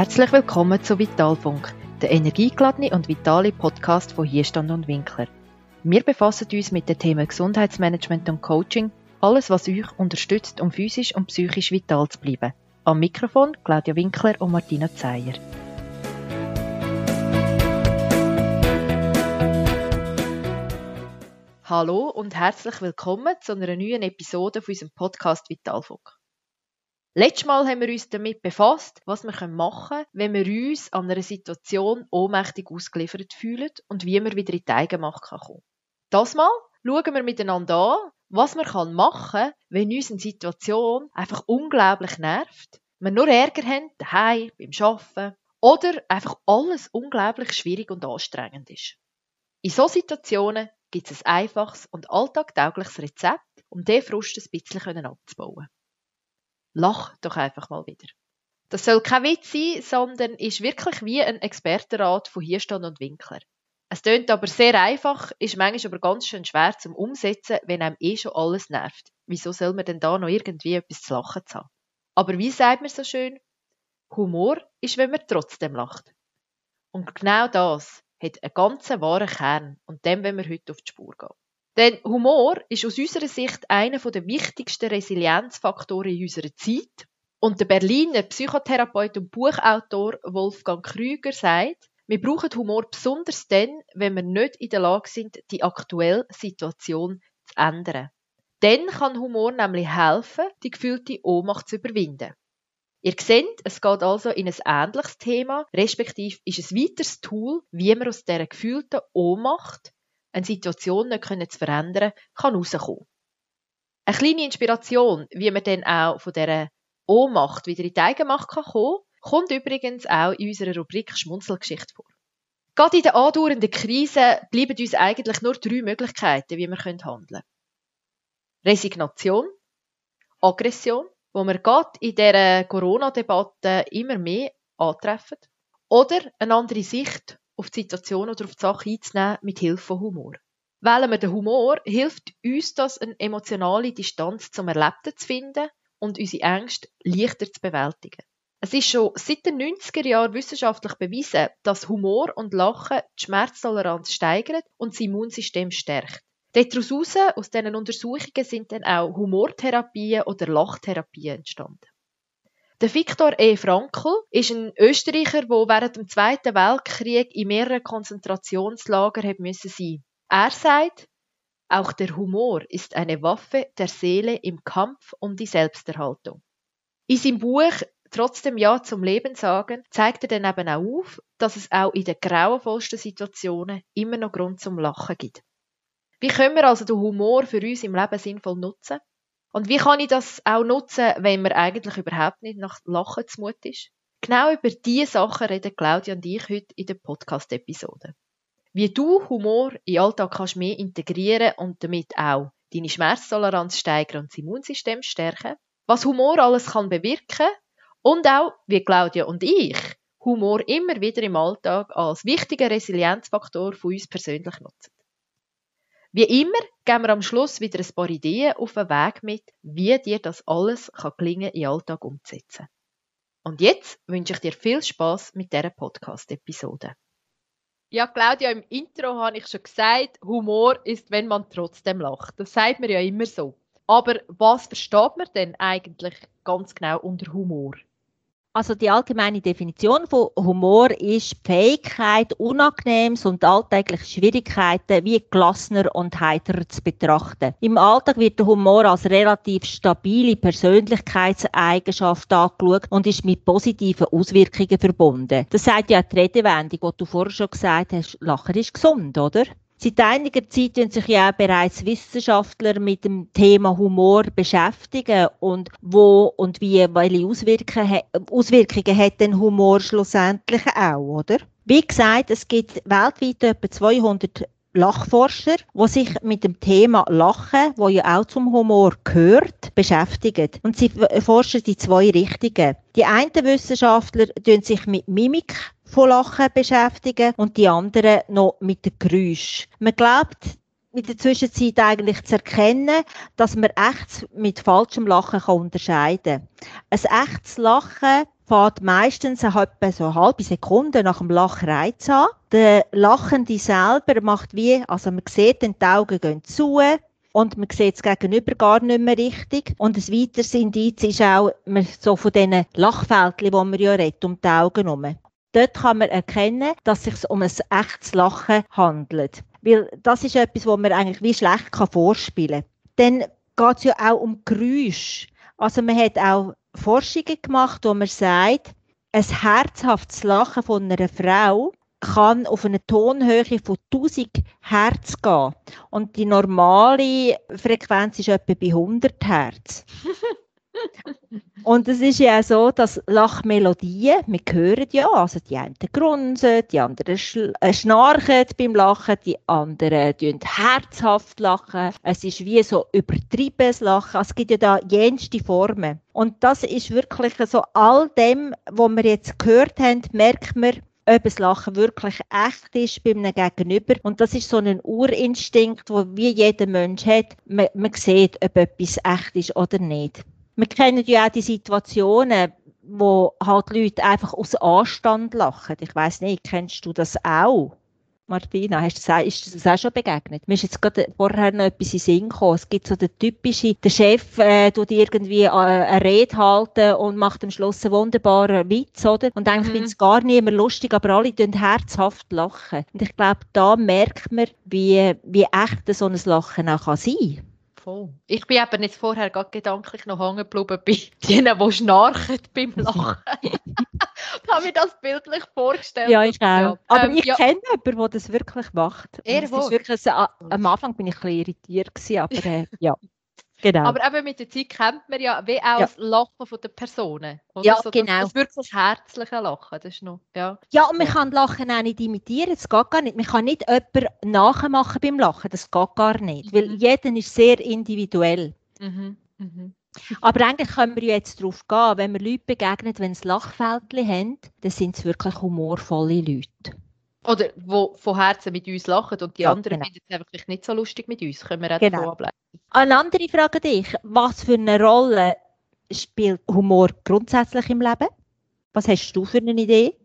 Herzlich willkommen zu Vitalfunk, der energiegeladene und vitale Podcast von Hierstand und Winkler. Wir befassen uns mit den Themen Gesundheitsmanagement und Coaching, alles was euch unterstützt, um physisch und psychisch vital zu bleiben. Am Mikrofon Claudia Winkler und Martina Zeyer. Hallo und herzlich willkommen zu einer neuen Episode von unserem Podcast Vitalfunk. Letztes Mal haben wir uns damit befasst, was wir machen können, wenn wir uns an einer Situation ohnmächtig ausgeliefert fühlen und wie wir wieder in die Eigenmacht kommen. Das Mal schauen wir miteinander an, was man machen kann, wenn uns eine Situation einfach unglaublich nervt, wir nur Ärger haben, daheim, beim Arbeiten oder einfach alles unglaublich schwierig und anstrengend ist. In solchen Situationen gibt es ein einfaches und alltagtaugliches Rezept, um diesen Frust ein bisschen abzubauen. Lach doch einfach mal wieder. Das soll kein Witz sein, sondern ist wirklich wie ein Expertenrat von Hierstand und Winkler. Es tönt aber sehr einfach, ist manchmal aber ganz schön schwer zum Umsetzen, wenn einem eh schon alles nervt. Wieso soll man denn da noch irgendwie etwas zu lachen haben? Aber wie sagt man so schön? Humor ist, wenn man trotzdem lacht. Und genau das hat einen ganz wahren Kern und dem wollen wir heute auf die Spur gehen. Denn Humor ist aus unserer Sicht einer der wichtigsten Resilienzfaktoren in unserer Zeit. Und der Berliner Psychotherapeut und Buchautor Wolfgang Krüger sagt, wir brauchen Humor besonders dann, wenn wir nicht in der Lage sind, die aktuelle Situation zu ändern. Dann kann Humor nämlich helfen, die gefühlte Ohnmacht zu überwinden. Ihr seht, es geht also in ein ähnliches Thema, respektive ist ein weiteres Tool, wie man aus dieser gefühlten Ohnmacht eine Situation nicht zu verändern kann rauskommen. Eine kleine Inspiration, wie man dann auch von dieser Ohnmacht wieder in die Eigenmacht kann kommen kommt übrigens auch in unserer Rubrik Schmunzelgeschichte vor. Gerade in der andauernden Krise bleiben uns eigentlich nur drei Möglichkeiten, wie wir handeln können. Resignation, Aggression, wo wir gerade in dieser Corona-Debatte immer mehr antreffen, oder eine andere Sicht auf die Situation oder auf die Sache einzunehmen mit Hilfe von Humor. Wählen wir den Humor, hilft uns das, eine emotionale Distanz zum Erlebten zu finden und unsere Ängste leichter zu bewältigen. Es ist schon seit den 90er Jahren wissenschaftlich bewiesen, dass Humor und Lachen die Schmerztoleranz steigert und das Immunsystem stärkt. Daraus aus diesen Untersuchungen sind dann auch Humortherapien oder Lachtherapien entstanden. Der Viktor E. Frankl ist ein Österreicher, der während dem Zweiten Weltkrieg in mehreren Konzentrationslagern sein müssen Er sagt, auch der Humor ist eine Waffe der Seele im Kampf um die Selbsterhaltung. In seinem Buch Trotzdem Ja zum Leben sagen zeigt er dann eben auch auf, dass es auch in den grauenvollsten Situationen immer noch Grund zum Lachen gibt. Wie können wir also den Humor für uns im Leben sinnvoll nutzen? Und wie kann ich das auch nutzen, wenn mir eigentlich überhaupt nicht nach Lachen zumut ist? Genau über diese Sachen reden Claudia und ich heute in der Podcast-Episode. Wie du Humor in den Alltag kannst mehr integrieren und damit auch deine Schmerztoleranz steigern und das Immunsystem stärken. Was Humor alles kann bewirken und auch, wie Claudia und ich, Humor immer wieder im Alltag als wichtiger Resilienzfaktor von uns persönlich nutzen. Wie immer geben wir am Schluss wieder ein paar Ideen auf den Weg mit, wie dir das alles kann gelingen in den Alltag umzusetzen. Und jetzt wünsche ich dir viel Spaß mit dieser Podcast-Episode. Ja, Claudia, im Intro habe ich schon gesagt, Humor ist, wenn man trotzdem lacht. Das sagt man ja immer so. Aber was versteht man denn eigentlich ganz genau unter Humor? Also die allgemeine Definition von Humor ist die Fähigkeit, Unangenehmes und alltägliche Schwierigkeiten wie gelassener und heiterer zu betrachten. Im Alltag wird der Humor als relativ stabile Persönlichkeitseigenschaft angeschaut und ist mit positiven Auswirkungen verbunden. Das sagt ja die Redewendung, die du vorher schon gesagt hast, Lachen ist gesund, oder? Seit einiger Zeit sind sich ja auch bereits Wissenschaftler mit dem Thema Humor beschäftigen und wo und wie, welche Auswirkungen, hat denn Humor schlussendlich auch, oder? Wie gesagt, es gibt weltweit etwa 200 Lachforscher, die sich mit dem Thema Lachen, wo ja auch zum Humor gehört, beschäftigen. Und sie forschen in zwei Richtungen. Die einen Wissenschaftler tun sich mit Mimik von Lachen beschäftigen und die anderen noch mit dem Geräusch. Man glaubt, in der Zwischenzeit eigentlich zu erkennen, dass man echt mit falschem Lachen kann unterscheiden kann. Ein echtes Lachen fährt meistens etwa so eine halbe Sekunde nach dem Lachreiz an. Der Lachende selber macht wie, also man sieht, die Augen gehen zu, und man sieht es gegenüber gar nicht mehr richtig. Und ein weiteres Indiz ist auch so von diesen Lachfältchen, die man ja redet, um die Augen herum. Dort kann man erkennen, dass es sich um ein echtes Lachen handelt. Weil das ist etwas, was man eigentlich wie schlecht vorspielen kann. Dann geht es ja auch um Geräusche. Also man hat auch Forschungen gemacht, wo man sagt, ein herzhaftes Lachen von einer Frau kann auf eine Tonhöhe von 1000 Hertz gehen. Und die normale Frequenz ist etwa bei 100 Hertz. Und es ist ja so, dass Lachmelodien, wir hören ja, also die einen grunzen, die anderen äh, schnarchen beim Lachen, die anderen herzhaft lachen. Es ist wie so übertriebenes Lachen. Es gibt ja da jenste Formen. Und das ist wirklich so all dem, was wir jetzt gehört haben, merkt man, ob das Lachen wirklich echt ist bei einem Gegenüber. Und das ist so ein Urinstinkt, wo wie jeder Mensch hat. Man, man sieht, ob etwas echt ist oder nicht. Wir kennen ja auch die Situationen, wo halt Leute einfach aus Anstand lachen. Ich weiß nicht, kennst du das auch? Martina, hast du das, ist dir das auch schon begegnet? Mir ist jetzt gerade vorher noch etwas in Sinn gekommen. Es gibt so den typischen, der Chef äh, tut irgendwie äh, eine Rede halten und macht am Schluss einen wunderbaren Witz, oder? Und eigentlich mhm. findet es gar nicht mehr lustig, aber alle tun herzhaft lachen. Und ich glaube, da merkt man, wie, wie echt so ein Lachen auch kann sein kann. Voll. Ich bin eben jetzt vorher gerade gedanklich noch hängen geblieben bei denen, die schnarchen beim Lachen. ich habe mir das bildlich vorgestellt. Ja, ich auch. Ja. Aber ähm, ich ja. kenne jemanden, der das wirklich macht. Er wirklich, also, am Anfang bin ich ein bisschen irritiert, gewesen, aber äh, ja. Genau. Aber eben mit der Zeit kennt man ja wie auch ja. das Lachen von der Personen. Oder? Ja, so, genau. Das, das wirklich herzliche Lachen. Das ist noch, ja. ja, und man ja. kann Lachen auch nicht imitieren. Das geht gar nicht. Man kann nicht jemanden nachmachen beim Lachen. Das geht gar nicht. Mhm. Weil jeder ist sehr individuell. Mhm. Mhm. Aber eigentlich können wir jetzt darauf gehen, wenn wir Leute begegnen, wenn sie Lachfältchen haben, dann sind es wirklich humorvolle Leute. Oder die von Herzen mit uns lachen und die ja, anderen genau. finden es einfach nicht so lustig mit uns. Können wir auch genau. davon ableiten. Eine andere Frage an dich. Was für eine Rolle spielt Humor grundsätzlich im Leben? Was hast du für eine Idee?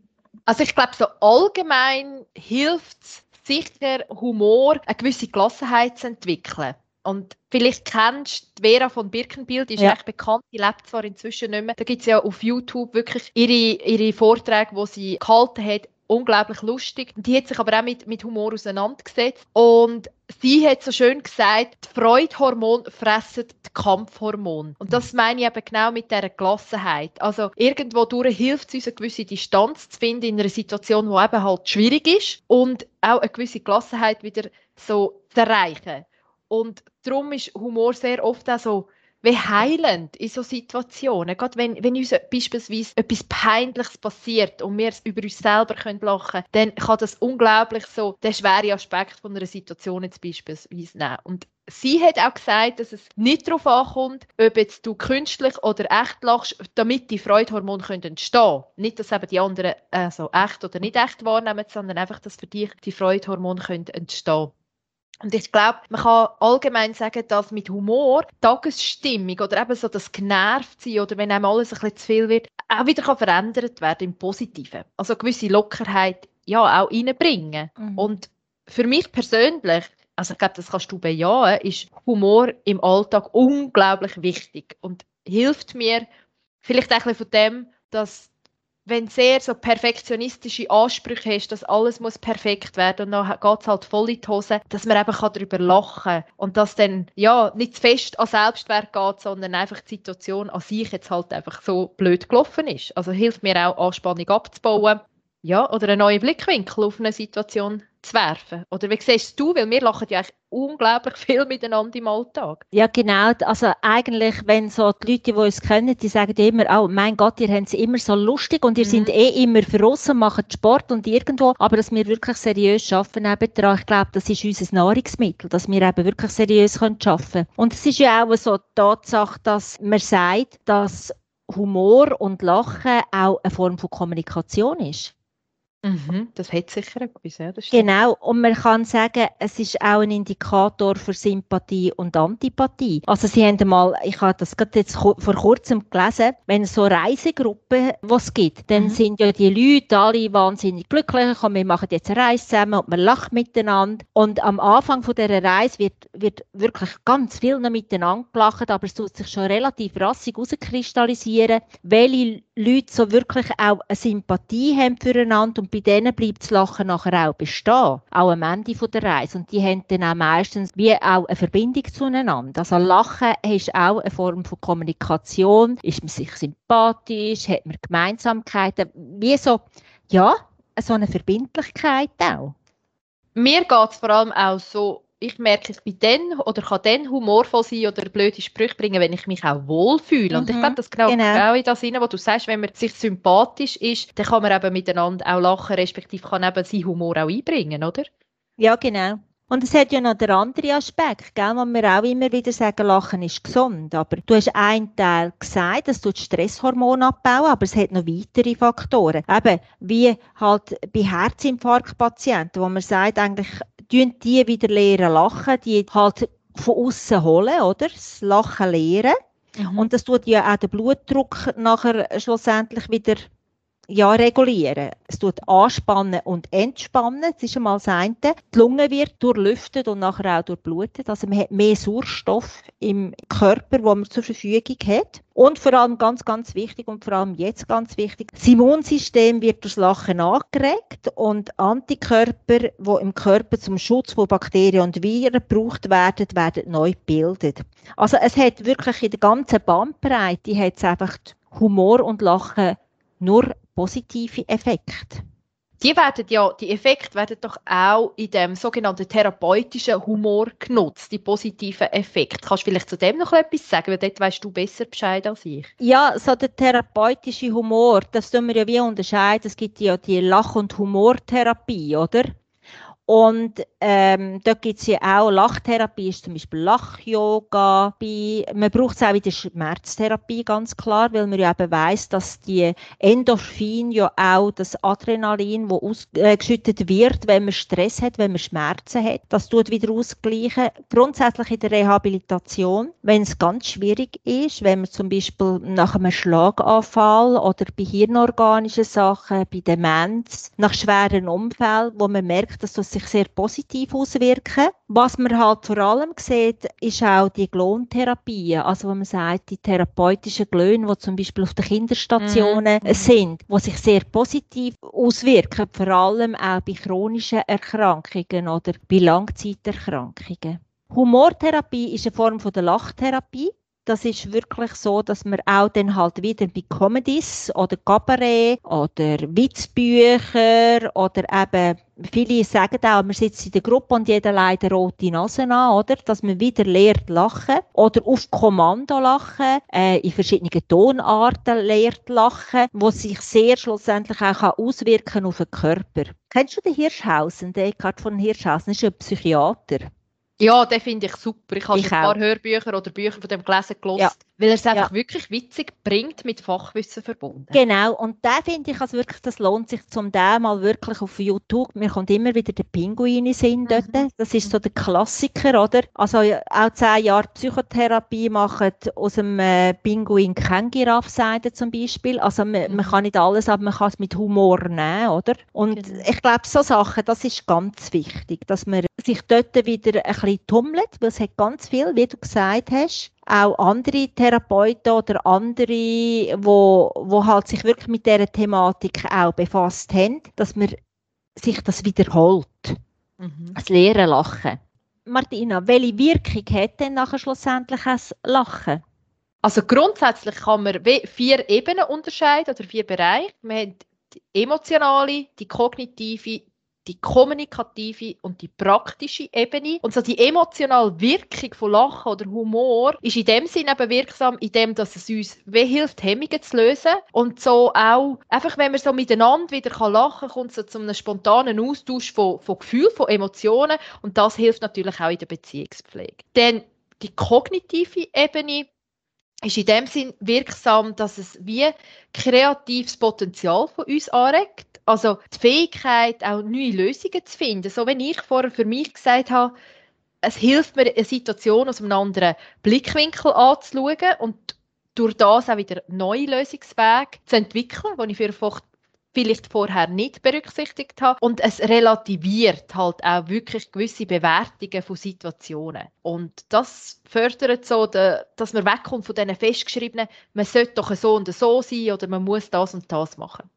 Also ich glaube, so allgemein hilft es sicher, Humor eine gewisse Gelassenheit zu entwickeln. Und vielleicht kennst du Vera von Birkenbild, die ist ja. echt bekannt, die lebt zwar inzwischen nicht mehr. Da gibt es ja auf YouTube wirklich ihre, ihre Vorträge, die sie gehalten hat, unglaublich lustig. Die hat sich aber auch mit, mit Humor auseinandergesetzt. Und sie hat so schön gesagt, die Freudhormon fressen die Kampfhormon. Und das meine ich eben genau mit dieser Gelassenheit. Also irgendwo hilft es uns, eine gewisse Distanz zu finden in einer Situation, die eben halt schwierig ist und auch eine gewisse Gelassenheit wieder so zu erreichen. Und darum ist Humor sehr oft auch so wie heilend in solchen Situationen. Gerade wenn, wenn uns beispielsweise etwas Peinliches passiert und wir über uns selber können lachen können, dann kann das unglaublich so den schweren Aspekt von einer Situation jetzt beispielsweise nehmen. Und sie hat auch gesagt, dass es nicht darauf ankommt, ob jetzt du künstlich oder echt lachst, damit die Freudhormone entstehen können. Nicht, dass eben die anderen also echt oder nicht echt wahrnehmen, sondern einfach, dass für dich die Freudhormone entstehen können. Und ich glaube, man kann allgemein sagen, dass mit Humor Tagesstimmung oder eben so das genervt sein oder wenn einem alles ein bisschen zu viel wird, auch wieder kann verändert werden im Positiven. Also eine gewisse Lockerheit ja auch reinbringen. Mhm. Und für mich persönlich, also ich glaube, das kannst du bejahen, ist Humor im Alltag unglaublich wichtig und hilft mir vielleicht auch ein bisschen von dem, dass wenn sehr so perfektionistische Ansprüche hast, dass alles muss perfekt werden und dann geht es halt voll in die Hose, dass man eben darüber lachen kann und dass dann ja nicht zu fest an Selbstwert geht, sondern einfach die Situation an sich jetzt halt einfach so blöd gelaufen ist. Also hilft mir auch Anspannung abzubauen ja, oder einen neuen Blickwinkel auf eine Situation zu werfen. Oder wie siehst du, weil wir lachen ja eigentlich unglaublich viel miteinander im Alltag. Ja, genau. Also eigentlich, wenn so die Leute, die uns kennen, die sagen immer, oh mein Gott, ihr habt es immer so lustig und ihr mhm. seid eh immer draussen, macht Sport und irgendwo, aber dass wir wirklich seriös arbeiten nebenan, ich glaube, das ist unser Nahrungsmittel, dass wir eben wirklich seriös arbeiten können. Und es ist ja auch so die Tatsache, dass man sagt, dass Humor und Lachen auch eine Form von Kommunikation ist. Mhm, das hat sicher etwas, ja, Genau, und man kann sagen, es ist auch ein Indikator für Sympathie und Antipathie. Also sie haben mal, ich habe das gerade jetzt vor kurzem gelesen, wenn es so Reisegruppen, was gibt, dann mhm. sind ja die Leute alle wahnsinnig glücklich, und wir machen jetzt eine Reise zusammen und man lacht miteinander. Und am Anfang von dieser Reise wird, wird wirklich ganz viel noch miteinander gelacht, aber es tut sich schon relativ rassig herauskristallisieren, welche Leute so wirklich auch eine Sympathie haben füreinander und bei denen bleibt das Lachen nachher auch bestehen, auch am Ende der Reise. Und die haben dann auch meistens wie auch eine Verbindung zueinander. Also Lachen ist auch eine Form von Kommunikation, ist man sich sympathisch, hat man Gemeinsamkeiten, wie so, ja, so eine Verbindlichkeit auch. Mir geht es vor allem auch so ich merke, ich bin dann oder kann dann humorvoll sein oder blöde Sprüche bringen, wenn ich mich auch wohlfühle. Mhm. Und ich mhm. glaube, das genau, genau. auch in das hinein, was du sagst, wenn man sich sympathisch ist, dann kann man eben miteinander auch lachen, respektive kann eben seinen Humor auch einbringen, oder? Ja, genau. Und es hat ja noch den anderen Aspekt, gell, wo wir auch immer wieder sagen, Lachen ist gesund. Aber du hast einen Teil gesagt, das tut Stresshormone abbauen, aber es hat noch weitere Faktoren. Eben, wie halt bei Herzinfarktpatienten, wo man sagt, eigentlich tun die wieder lernen lachen, die halt von außen holen, oder? Das Lachen lehren. Mhm. Und das tut ja auch den Blutdruck nachher schlussendlich wieder ja, regulieren. Es tut anspannen und entspannen. Das ist einmal das eine. Die Lunge wird durchlüftet und nachher auch durchblutet. Also man hat mehr Sauerstoff im Körper, wo man zur Verfügung hat. Und vor allem ganz, ganz wichtig und vor allem jetzt ganz wichtig, das Immunsystem wird durch Lachen angeregt und Antikörper, die im Körper zum Schutz von Bakterien und Viren gebraucht werden, werden neu gebildet. Also es hat wirklich in der ganzen Bandbreite hat es einfach Humor und Lachen nur positive Effekte. Die werden ja, die Effekte werden doch auch in dem sogenannten therapeutischen Humor genutzt, die positiven Effekte. Kannst du vielleicht zu dem noch etwas sagen, weil dort weißt du besser Bescheid als ich. Ja, so der therapeutische Humor, das tun wir ja wie unterscheiden. Es gibt ja die Lach- und Humortherapie, oder? Und ähm, dort gibt es ja auch Lachtherapie, ist zum Beispiel Lach-Yoga. Man braucht es auch in der Schmerztherapie, ganz klar, weil man ja eben weiss, dass die Endorphin ja auch das Adrenalin, das ausgeschüttet äh, wird, wenn man Stress hat, wenn man Schmerzen hat, das tut wieder ausgleichen. Grundsätzlich in der Rehabilitation, wenn es ganz schwierig ist, wenn man zum Beispiel nach einem Schlaganfall oder bei hirnorganischen Sachen, bei Demenz, nach schweren Unfällen, wo man merkt, dass das sich sehr positiv auswirken. Was man halt vor allem sieht, ist auch die Klontherapie. Also, wenn man sagt, die therapeutischen Glöhne, die zum Beispiel auf den Kinderstationen mhm. sind, die sich sehr positiv auswirken, vor allem auch bei chronischen Erkrankungen oder bei Langzeiterkrankungen. Humortherapie ist eine Form von der Lachtherapie das ist wirklich so, dass man auch dann halt wieder bei Comedies oder Cabaret oder Witzbücher oder eben viele sagen auch, man sitzt in der Gruppe und jeder leidet rote Nase an, oder? Dass man wieder lernt lachen oder auf Kommando lachen, äh, in verschiedenen Tonarten lernt lachen, wo sich sehr schlussendlich auch auswirken auf den Körper. Kennst du den Hirschhausen, den Eckhard von Hirschhausen? Das ist ein Psychiater. Ja, den finde ich super. Ich habe ein paar Hörbücher oder Bücher von dem gelesen, gelesen ja. Weil er es einfach ja. wirklich witzig bringt, mit Fachwissen verbunden. Genau, und da finde ich, also wirklich, das lohnt sich zum den mal wirklich auf YouTube. Mir kommt immer wieder der Pinguin in mhm. dort. Das ist so der Klassiker, oder? Also auch zehn Jahre Psychotherapie machen aus dem äh, Pinguin kein Giraffseide zum Beispiel. Also man, mhm. man, kann nicht alles, aber man kann es mit Humor nehmen, oder? Und genau. ich glaube, so Sachen, das ist ganz wichtig, dass man sich dort wieder ein bisschen tummelt, weil es hat ganz viel, wie du gesagt hast, auch andere Therapeuten oder andere, wo, wo halt sich wirklich mit dieser Thematik auch befasst haben, dass man sich das wiederholt. Mhm. Das Lehren Lachen. Martina, welche Wirkung hat denn nachher schlussendlich das Lachen? Also grundsätzlich kann man vier Ebenen unterscheiden oder vier Bereiche. Wir haben die emotionale, die kognitive, die kommunikative und die praktische Ebene. Und so die emotionale Wirkung von Lachen oder Humor ist in dem Sinne eben wirksam, in dem, dass es uns wie hilft, Hemmungen zu lösen. Und so auch, einfach wenn man so miteinander wieder lachen kann, kommt es so zu einem spontanen Austausch von, von Gefühlen, von Emotionen. Und das hilft natürlich auch in der Beziehungspflege. Denn die kognitive Ebene ist in dem Sinn wirksam, dass es wie kreatives Potenzial von uns anregt Also die Fähigkeit, auch neue Lösungen zu finden. So wenn ich vorher für mich gesagt habe, es hilft mir, eine Situation aus einem anderen Blickwinkel anzuschauen und durch das auch wieder neue Lösungswege zu entwickeln, die ich vielleicht vorher nicht berücksichtigt habe. Und es relativiert halt auch wirklich gewisse Bewertungen von Situationen. Und das fördert so, dass man wegkommt von diesen festgeschriebenen, man sollte doch so und so sein oder man muss das und das machen.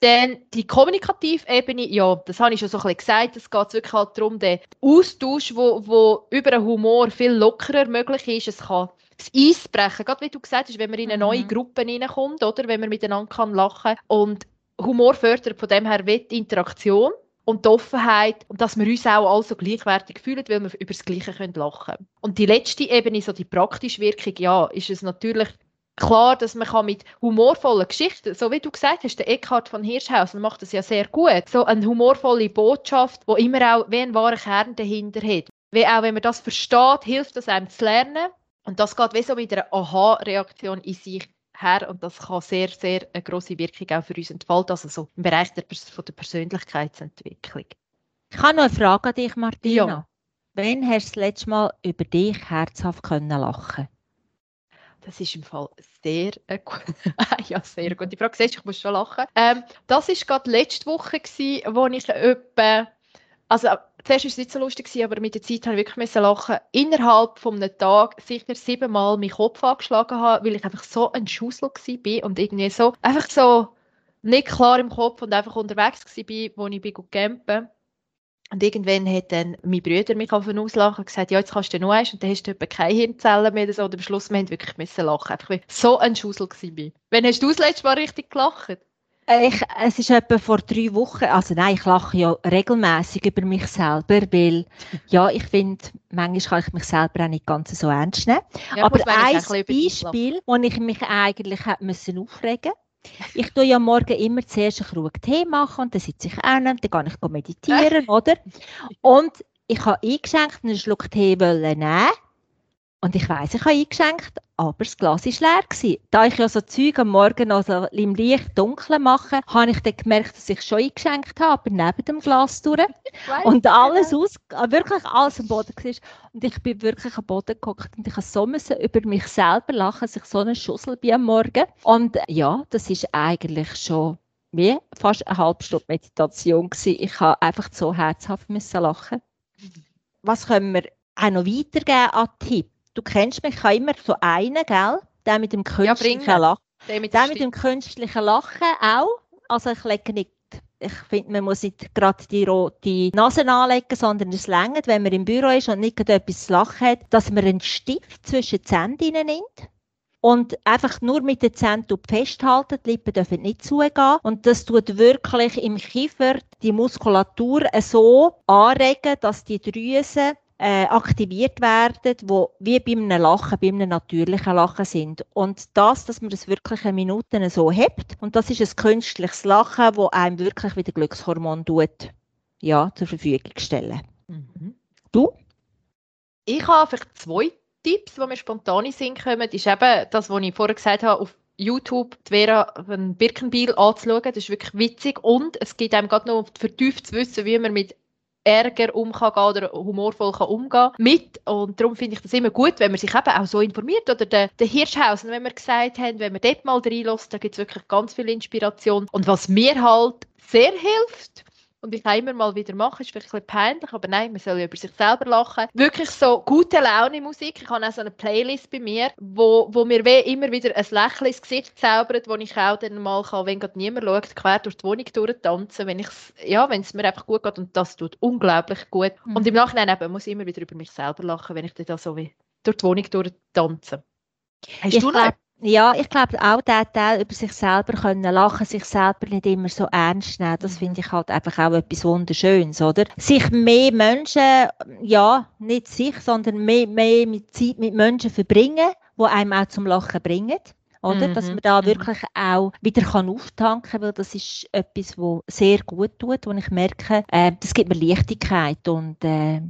Dann die kommunikative Ebene, ja, das habe ich schon so ein bisschen gesagt, es geht wirklich halt darum, den Austausch, wo, wo über einen Humor viel lockerer möglich ist. Es kann das Eisbrechen, gerade wie du gesagt hast, wenn man in eine neue mhm. Gruppe hineinkommt, oder, wenn man miteinander kann lachen und Humor fördert von dem her die Interaktion und die Offenheit und dass wir uns auch alle so gleichwertig fühlen, weil wir über das Gleiche können lachen können. Und die letzte Ebene, so die praktische Wirkung, ja, ist es natürlich klar, dass man mit humorvollen Geschichten, so wie du gesagt hast, der Eckhard von Hirschhausen macht das ja sehr gut, so eine humorvolle Botschaft, wo immer auch wie ein wahrer Kern dahinter hat. Wie auch wenn man das versteht, hilft das einem zu lernen. Und das geht wie so mit einer Aha-Reaktion in sich her und das kann sehr, sehr eine grosse Wirkung auch für uns entfalten, also so im Bereich der, von der Persönlichkeitsentwicklung. Ich habe noch eine Frage an dich, Martina. Ja. Wann hast du das letzte Mal über dich herzhaft können lachen das ist im Fall sehr äh, gut. ja, sehr gut. Die Frage siehst, ich muss schon lachen. Ähm, das war gerade letzte Woche, gewesen, wo ich etwa also zuerst war es nicht so lustig, aber mit der Zeit habe ich wirklich lachen. Innerhalb von einem Tag sicher siebenmal meinen Kopf angeschlagen habe, weil ich einfach so ein Schussel war und irgendwie so, einfach so nicht klar im Kopf und einfach unterwegs war, wo ich bin campen und irgendwann hat dann mein Bruder mich auf auslachen und gesagt, ja, jetzt kannst du noch eins und dann hast du etwa keine Hirnzellen mehr. So. Und am Schluss, wir haben wirklich müssen lachen, einfach weil so ein Schussel war. Wann hast du das letzte Mal richtig gelacht? Ich, es ist etwa vor drei Wochen, also nein, ich lache ja regelmäßig über mich selber, weil, ja, ich finde, manchmal kann ich mich selber auch nicht ganz so ernst nehmen. Ja, Aber ein Beispiel, wo ich mich eigentlich hätte müssen aufregen ich tue ja morgen immer zuerst einen Krug Tee machen und dann sitze ich an und dann gehe ich meditieren, oder? Und ich habe eingeschenkt einen Schluck Tee nehmen und ich weiss, ich habe eingeschenkt, aber das Glas war leer. Gewesen. Da ich ja so Zeug am Morgen also im Licht dunkel mache, habe ich dann gemerkt, dass ich schon eingeschenkt habe, aber neben dem Glas durch. und alles aus, wirklich alles am Boden war. Und ich bin wirklich am Boden geguckt und ich habe so müssen über mich selber lachen, dass ich so eine Schussel bin am Morgen. Und ja, das ist eigentlich schon wie fast eine halbe Stunde Meditation gewesen. Ich habe einfach so herzhaft müssen lachen. Was können wir auch noch weitergeben an Tipps? Du kennst mich, ich habe immer so einen, gell? Der mit dem künstlichen ja, Lachen. Der mit, der mit dem künstlichen Lachen auch. Also ich lege nicht ich finde, man muss nicht gerade die rote Nase anlegen, sondern es längert, wenn man im Büro ist und nicht gerade etwas zu lachen hat, dass man einen Stift zwischen die Zähne nimmt und einfach nur mit den Zähnen festhalten, die Lippen dürfen nicht zugehen und das tut wirklich im Kiefer die Muskulatur so anregen, dass die Drüsen äh, aktiviert werden, wo wie bei einem Lachen, bei einem natürlichen Lachen sind. Und das, dass man das wirklich eine Minute so hebt, und das ist ein künstliches Lachen, wo einem wirklich wieder Glückshormon tut, ja, zur Verfügung stellen. Mhm. Du? Ich habe vielleicht zwei Tipps, die mir spontan in Sinn kommen. Das ist eben das, was ich vorher gesagt habe, auf YouTube die Vera Birkenbiel anzuschauen. Das ist wirklich witzig und es geht einem gerade noch vertieft zu wissen, wie man mit Ärger umgehen oder humorvoll kann umgehen mit. Und darum finde ich das immer gut, wenn man sich eben auch so informiert. Oder der, der Hirschhausen, wenn wir gesagt haben, wenn man dort mal reinlässt, da gibt es wirklich ganz viel Inspiration. Und was mir halt sehr hilft, und ich kann immer mal wieder machen, ist vielleicht ein bisschen peinlich, aber nein, man soll ja über sich selber lachen. Wirklich so gute Laune Musik. Ich habe auch so eine Playlist bei mir, wo, wo mir immer wieder ein Lächeln ins Gesicht zaubert, wo ich auch dann mal kann, wenn gerade niemand schaut, quer durch die Wohnung durchtanzen, wenn ja, es mir einfach gut geht und das tut unglaublich gut. Mhm. Und im Nachhinein eben, muss ich immer wieder über mich selber lachen, wenn ich dann so wie durch die Wohnung durchtanze. Hast ich du noch ja, ich glaube auch der Teil über sich selber können lachen, sich selber nicht immer so ernst nehmen, das finde ich halt einfach auch etwas Wunderschönes, oder? Sich mehr Menschen, ja, nicht sich, sondern mehr, mehr mit Zeit mit Menschen verbringen, die einem auch zum Lachen bringen. Oder? Mhm. Dass man da mhm. wirklich auch wieder kann auftanken kann, weil das ist etwas, was sehr gut tut, wo ich merke, äh, das gibt mir Leichtigkeit und äh,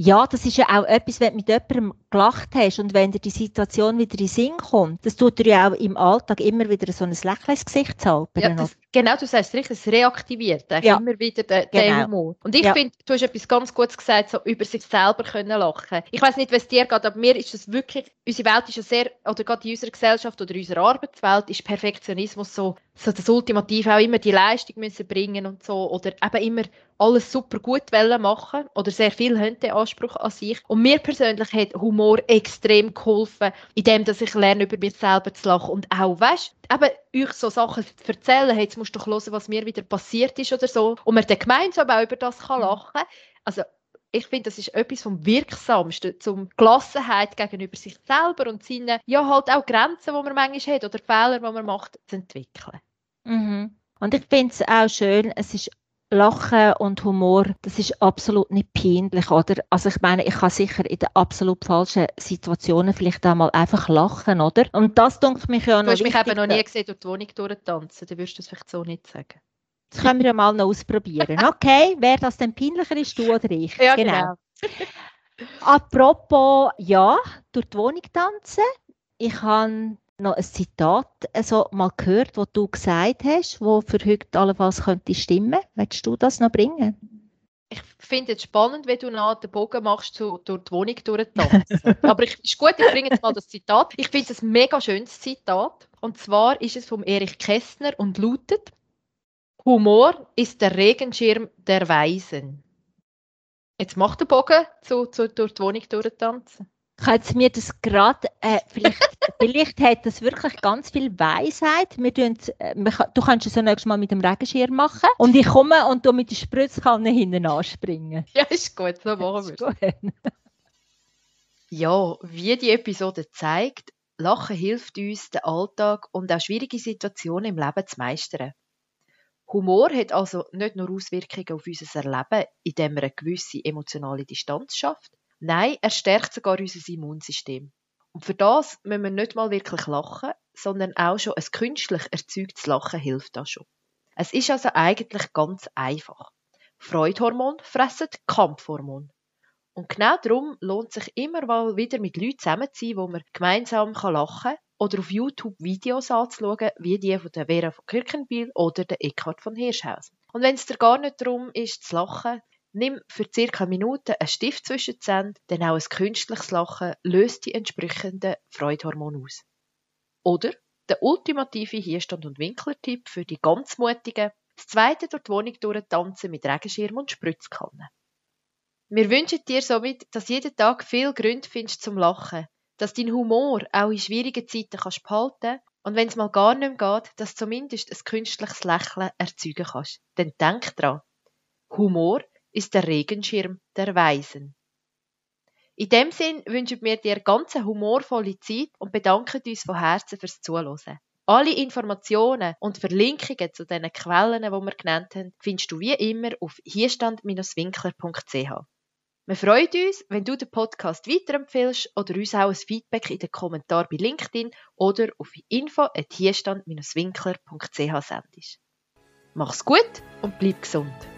ja, das ist ja auch etwas, wenn du mit jemandem gelacht hast und wenn dir die Situation wieder in den Sinn kommt, das tut dir ja auch im Alltag immer wieder so ein Lächeln ins Gesicht zaubern. Ja, das, genau, du sagst es richtig, es reaktiviert ja. immer wieder den, genau. den Humor. Und ich ja. finde, du hast etwas ganz Gutes gesagt, so über sich selber können lachen. Ich weiß nicht, was dir geht, aber mir ist das wirklich, unsere Welt ist ja sehr, oder gerade in unserer Gesellschaft oder in unserer Arbeitswelt ist Perfektionismus so, so das Ultimative, auch immer die Leistung müssen bringen und so, oder eben immer alles super gut machen oder sehr viel haben den Anspruch an sich. Und mir persönlich hat Humor extrem geholfen, indem ich lerne, über mich selber zu lachen und auch, weißt, eben euch so Sachen zu erzählen, hey, jetzt musst du doch hören, was mir wieder passiert ist oder so, und man dann gemeinsam auch über das kann lachen kann. Also ich finde, das ist etwas vom Wirksamsten, zum Gelassenheit gegenüber sich selber und seinen, ja, halt auch Grenzen, die man manchmal hat oder Fehler, die man macht, zu entwickeln. Mhm. Und ich finde es auch schön, es ist Lachen und Humor, das ist absolut nicht peinlich, oder? Also ich meine, ich kann sicher in den absolut falschen Situationen vielleicht einmal einfach lachen, oder? Und das denkt mich ja noch Du hast mich eben noch nie gesehen durch die Wohnung durchtanzen, dann würdest du das vielleicht so nicht sagen. Das können wir ja mal noch ausprobieren. Okay, wer das denn peinlicher ist, du oder ich? Ja, genau. genau. Apropos, ja, durch die Wohnung tanzen. Ich habe noch ein Zitat also mal gehört, das du gesagt hast, wo für heute allenfalls könnte stimmen. Willst du das noch bringen? Ich finde es spannend, wenn du nach den Bogen machst, zu, durch die Wohnung durchtanzen. Aber ich, ist gut, ich bringe jetzt mal das Zitat. Ich finde es ein mega schönes Zitat. Und zwar ist es von Erich Kästner und lautet: Humor ist der Regenschirm der Weisen. Jetzt mach den Bogen zu, zu, durch die Wohnung durchtanzen. Kannst mir das gerade, äh, vielleicht, vielleicht hat das wirklich ganz viel Weisheit. Wir tun, äh, du kannst es ja nächstes Mal mit dem Regenschirm machen und ich komme und du mit der Spritzkanne hinten anspringen. Ja, ist gut, so machen wir es. Ja, wie die Episode zeigt, Lachen hilft uns, den Alltag und auch schwierige Situationen im Leben zu meistern. Humor hat also nicht nur Auswirkungen auf unser Erleben, indem er eine gewisse emotionale Distanz schafft, Nein, er stärkt sogar unser Immunsystem. Und für das müssen wir nicht mal wirklich lachen, sondern auch schon ein künstlich erzeugtes Lachen hilft da schon. Es ist also eigentlich ganz einfach. Freudhormon fressen Kampfhormon. Und genau darum lohnt sich immer mal wieder mit Leuten zusammen zu sein, wo man gemeinsam lachen kann oder auf YouTube Videos anzuschauen, wie die von der Vera von Kirchenbiel oder der Eckhard von Hirschhausen. Und wenn es dir gar nicht darum ist, zu lachen, Nimm für circa eine Minute einen Stift zwischen die Zähne, denn auch ein künstliches Lachen löst die entsprechenden Freudhormone aus. Oder der ultimative Hierstand- und Winklertipp für die ganz Mutigen, das zweite durch die Wohnung durchtanzen mit Regenschirm und Spritzkanne. Wir wünschen dir somit, dass jeden Tag viel Gründe findest zum Lachen, dass dein Humor auch in schwierigen Zeiten kannst behalten und wenn es mal gar nicht mehr geht, dass zumindest ein künstliches Lächeln erzeugen kannst. Denn denk dran, Humor ist der Regenschirm der Weisen. In dem Sinn wünschen wir dir ganz eine humorvolle Zeit und bedanken uns von Herzen fürs Zuhören. Alle Informationen und Verlinkungen zu den Quellen, die wir genannt haben, findest du wie immer auf hierstand-winkler.ch. Wir freuen uns, wenn du den Podcast weiterempfehlst oder uns auch ein Feedback in den Kommentaren bei LinkedIn oder auf info.hierstand-winkler.ch sendest. Mach's gut und bleib gesund.